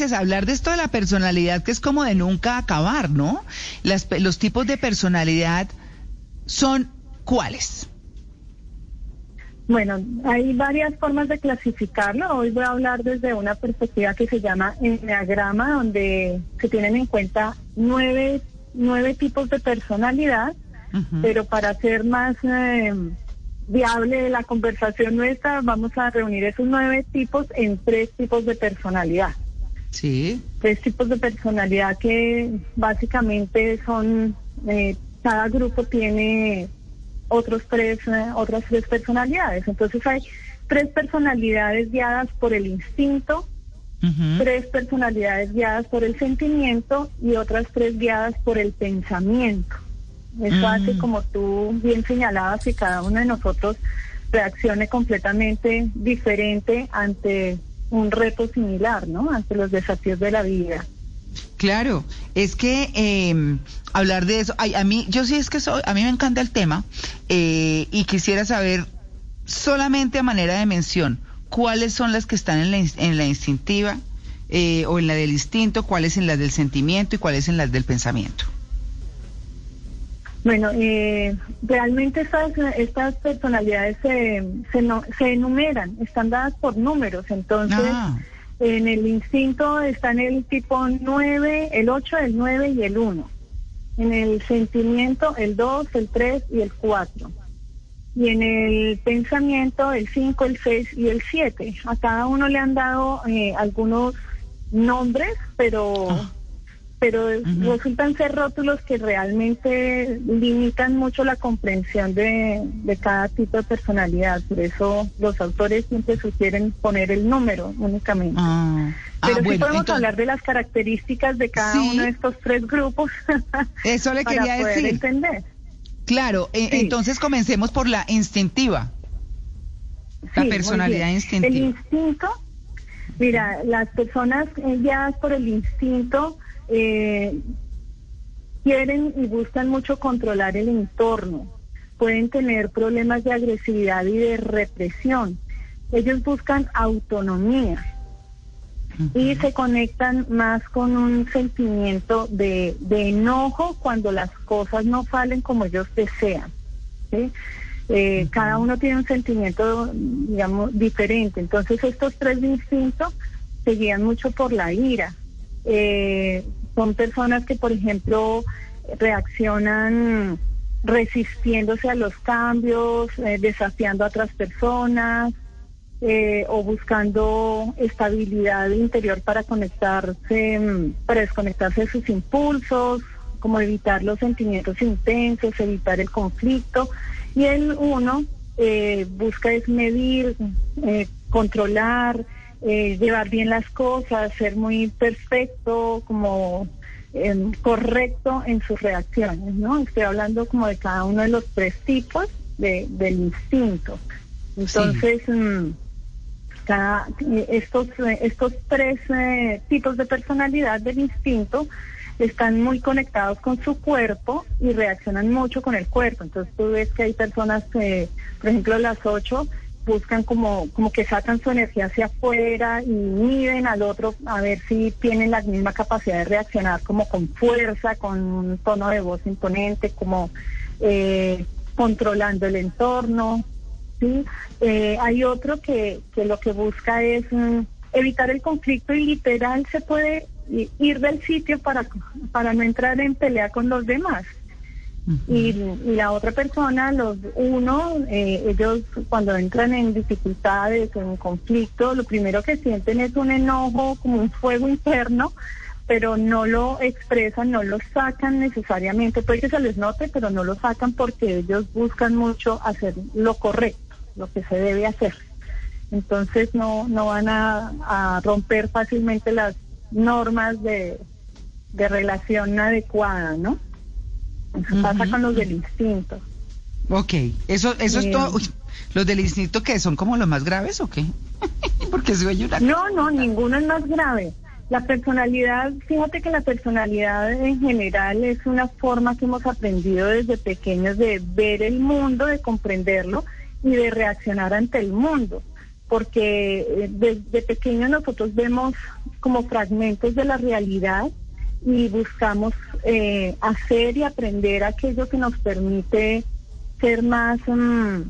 Hablar de esto de la personalidad, que es como de nunca acabar, ¿no? Las, los tipos de personalidad son cuáles. Bueno, hay varias formas de clasificarlo. Hoy voy a hablar desde una perspectiva que se llama enneagrama, donde se tienen en cuenta nueve, nueve tipos de personalidad, pero para hacer más eh, viable la conversación nuestra, vamos a reunir esos nueve tipos en tres tipos de personalidad. Sí. Tres tipos de personalidad que básicamente son, eh, cada grupo tiene otros tres, eh, otras tres personalidades. Entonces hay tres personalidades guiadas por el instinto, tres personalidades guiadas por el sentimiento y otras tres guiadas por el pensamiento. Eso hace, mm. como tú bien señalabas, que cada uno de nosotros reaccione completamente diferente ante un reto similar, ¿no? Ante los desafíos de la vida. Claro, es que eh, hablar de eso, a mí, yo sí es que soy, a mí me encanta el tema eh, y quisiera saber solamente a manera de mención cuáles son las que están en la, en la instintiva eh, o en la del instinto, cuáles en las del sentimiento y cuáles en las del pensamiento. Bueno, eh, realmente estas, estas personalidades se, se, se enumeran, están dadas por números, entonces... Ah. En el instinto están el tipo 9, el 8, el 9 y el 1. En el sentimiento el 2, el 3 y el 4. Y en el pensamiento el 5, el 6 y el 7. A cada uno le han dado eh, algunos nombres, pero ah pero resultan ser rótulos que realmente limitan mucho la comprensión de, cada tipo de personalidad. Por eso los autores siempre sugieren poner el número únicamente. Ah. Ah, pero sí podemos hablar de las características de cada uno de estos tres grupos. Eso le para quería poder decir. entender. Claro, e, entonces comencemos por la instintiva. La personalidad instintiva. El instinto, mira, las personas guiadas por el instinto eh, quieren y buscan mucho controlar el entorno, pueden tener problemas de agresividad y de represión. Ellos buscan autonomía y se conectan más con un sentimiento de, enojo cuando las cosas no salen como ellos desean. Eh, cada uno tiene un sentimiento, digamos, diferente. Entonces estos tres instintos se guían mucho por la ira, eh, son personas que, por ejemplo, reaccionan resistiéndose a los cambios, eh, desafiando a otras personas eh, o buscando estabilidad interior para conectarse, para desconectarse de sus impulsos, como evitar los sentimientos intensos, evitar el conflicto. Y el uno eh, busca desmedir, controlar, eh, llevar bien las cosas, ser muy perfecto, como em, correcto en sus reacciones, ¿no? Estoy hablando como de cada uno de los tres tipos de, del instinto. Entonces, mm, cada, estos, estos tres eh, tipos de personalidad del instinto están muy conectados con su cuerpo y reaccionan mucho con el cuerpo. Entonces tú ves que hay personas que, por ejemplo, las ocho, buscan como, como que sacan su energía hacia afuera y miden al otro a ver si tienen la misma capacidad de reaccionar como con fuerza, con un tono de voz imponente, como eh, controlando el entorno. ¿sí? Eh, hay otro que, que lo que busca es mm, evitar el conflicto y literal se puede ir del sitio para, para no entrar en pelea con los demás y, la otra persona, los uno, eh, ellos cuando entran en dificultades, en conflicto, lo primero que sienten es un enojo, como un fuego interno, pero no lo expresan, no lo sacan necesariamente, puede que se les note, pero no lo sacan porque ellos buscan mucho hacer lo correcto, lo que se debe hacer. Entonces no, no van a, romper fácilmente las normas de, de relación adecuada, ¿no? Eso pasa con los del instinto. Ok, eso, eso es todo. ¿Los del instinto que son como los más graves o qué? Porque soy una... No, no, ninguno es más grave. La personalidad, fíjate que la personalidad en general es una forma que hemos aprendido desde pequeños de ver el mundo, de comprenderlo y de reaccionar ante el mundo. porque eh, desde pequeño nosotros vemos como fragmentos de la realidad y buscamos eh, hacer y aprender aquello que nos permite ser más mm,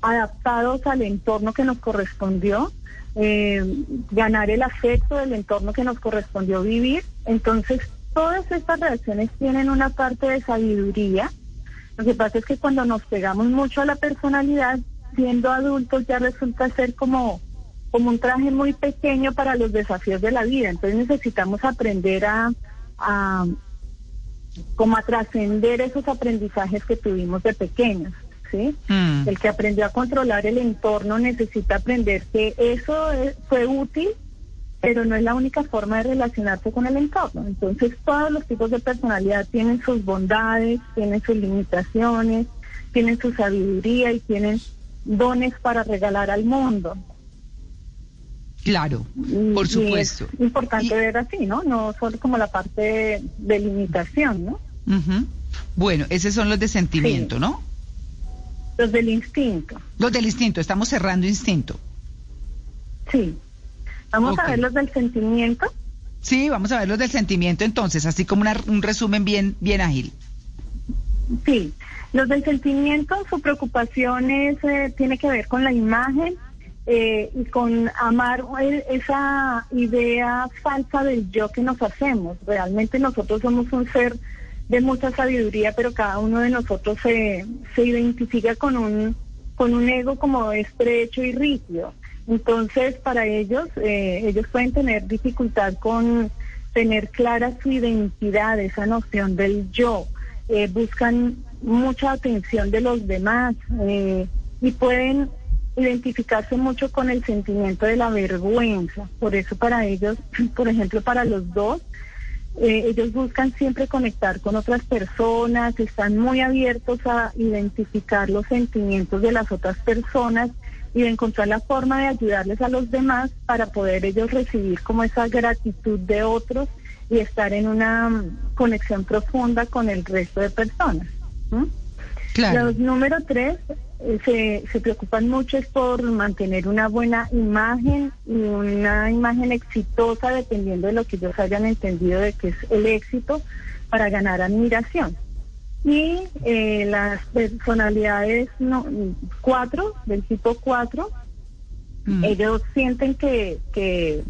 adaptados al entorno que nos correspondió, eh, ganar el afecto del entorno que nos correspondió vivir. Entonces, todas estas reacciones tienen una parte de sabiduría. Lo que pasa es que cuando nos pegamos mucho a la personalidad, siendo adultos ya resulta ser como, como un traje muy pequeño para los desafíos de la vida. Entonces necesitamos aprender a, a como a trascender esos aprendizajes que tuvimos de pequeños. ¿sí? Mm. El que aprendió a controlar el entorno necesita aprender que eso fue útil, pero no es la única forma de relacionarse con el entorno. Entonces todos los tipos de personalidad tienen sus bondades, tienen sus limitaciones, tienen su sabiduría y tienen dones para regalar al mundo. Claro, por supuesto. es importante ver así, ¿no? No solo como la parte de, limitación, ¿no? Bueno, esos son los de sentimiento, ¿no? Los del instinto. Los del instinto, estamos cerrando instinto. Sí. Vamos a ver los del sentimiento. Sí, vamos a ver los del sentimiento entonces, así como un resumen bien, bien ágil. Sí, los del sentimiento, su preocupación es, eh, tiene que ver con la imagen eh, y con amar esa idea falsa del yo que nos hacemos. Realmente nosotros somos un ser de mucha sabiduría, pero cada uno de nosotros se, se identifica con un, con un ego como estrecho y rígido. Entonces, para ellos, eh, ellos pueden tener dificultad con tener clara su identidad, esa noción del yo. buscan mucha atención de los demás eh, y pueden identificarse mucho con el sentimiento de la vergüenza. Por eso para ellos, por ejemplo, para los dos, eh, ellos buscan siempre conectar con otras personas, están muy abiertos a identificar los sentimientos de las otras personas y de encontrar la forma de ayudarles a los demás para poder ellos recibir como esa gratitud de otros y estar en una conexión profunda con el resto de personas. Los número tres eh, se, se preocupan mucho es por mantener una buena imagen y una imagen exitosa dependiendo de lo que ellos hayan entendido de que es el éxito para ganar admiración. Y eh, las personalidades no, cuatro, del tipo cuatro, mm. ellos sienten que, que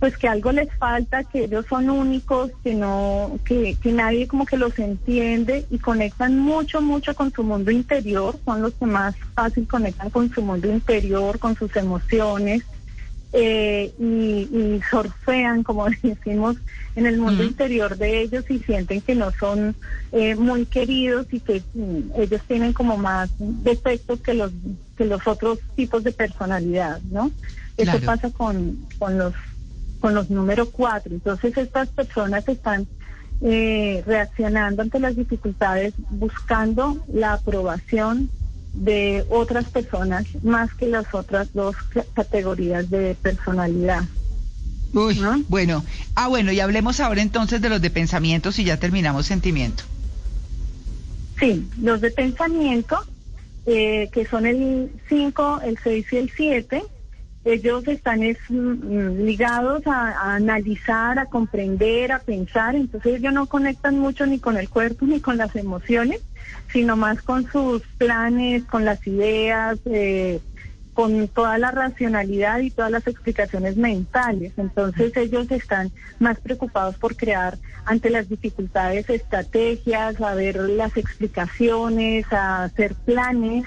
pues que algo les falta, que ellos son únicos, que no, que, que nadie como que los entiende y conectan mucho, mucho con su mundo interior, son los que más fácil conectan con su mundo interior, con sus emociones, eh, y, surfean, como decimos, en el mundo interior de ellos y sienten que no son eh, muy queridos y que mm, ellos tienen como más defectos que los que los otros tipos de personalidad, ¿no? Eso pasa con, con los con los números cuatro. Entonces estas personas están eh, reaccionando ante las dificultades buscando la aprobación de otras personas más que las otras dos categorías de personalidad. Uy, bueno. Ah, bueno, y hablemos ahora entonces de los de pensamientos y ya terminamos sentimiento. Sí, los de pensamiento, eh, que son el 5, el 6 y el 7, ellos están mm, ligados a, analizar, a comprender, a pensar, entonces ellos no conectan mucho ni con el cuerpo ni con las emociones, sino más con sus planes, con las ideas, eh, con toda la racionalidad y todas las explicaciones mentales. Entonces ellos están más preocupados por crear ante las dificultades estrategias, a ver las explicaciones, a hacer planes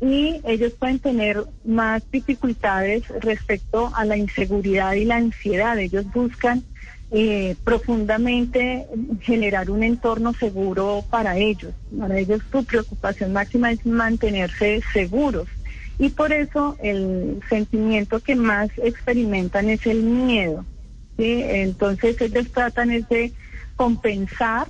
y ellos pueden tener más dificultades respecto a la inseguridad y la ansiedad. Ellos buscan eh, profundamente generar un entorno seguro para ellos. Para ellos su preocupación máxima es mantenerse seguros. Y por eso el sentimiento que más experimentan es el miedo. Entonces ellos tratan es de compensar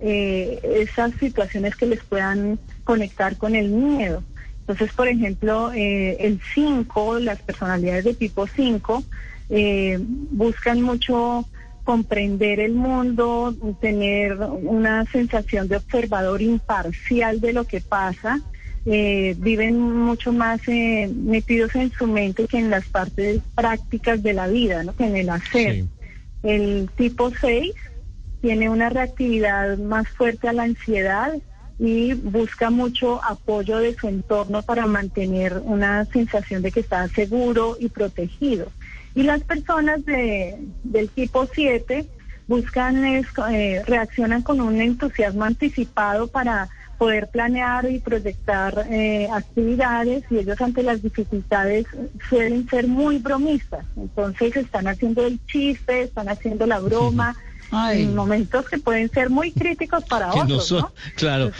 eh, esas situaciones que les puedan conectar con el miedo. Entonces, por ejemplo, eh, el 5, las personalidades de tipo 5, eh, buscan mucho comprender el mundo, tener una sensación de observador imparcial de lo que pasa, eh, viven mucho más eh, metidos en su mente que en las partes prácticas de la vida, ¿no? que en el hacer. El tipo 6 tiene una reactividad más fuerte a la ansiedad y busca mucho apoyo de su entorno para mantener una sensación de que está seguro y protegido. Y las personas de, del tipo 7 buscan, eh, reaccionan con un entusiasmo anticipado para poder planear y proyectar eh, actividades y ellos ante las dificultades suelen ser muy bromistas. Entonces están haciendo el chiste, están haciendo la broma en momentos que pueden ser muy críticos para otros. ¿no? Claro.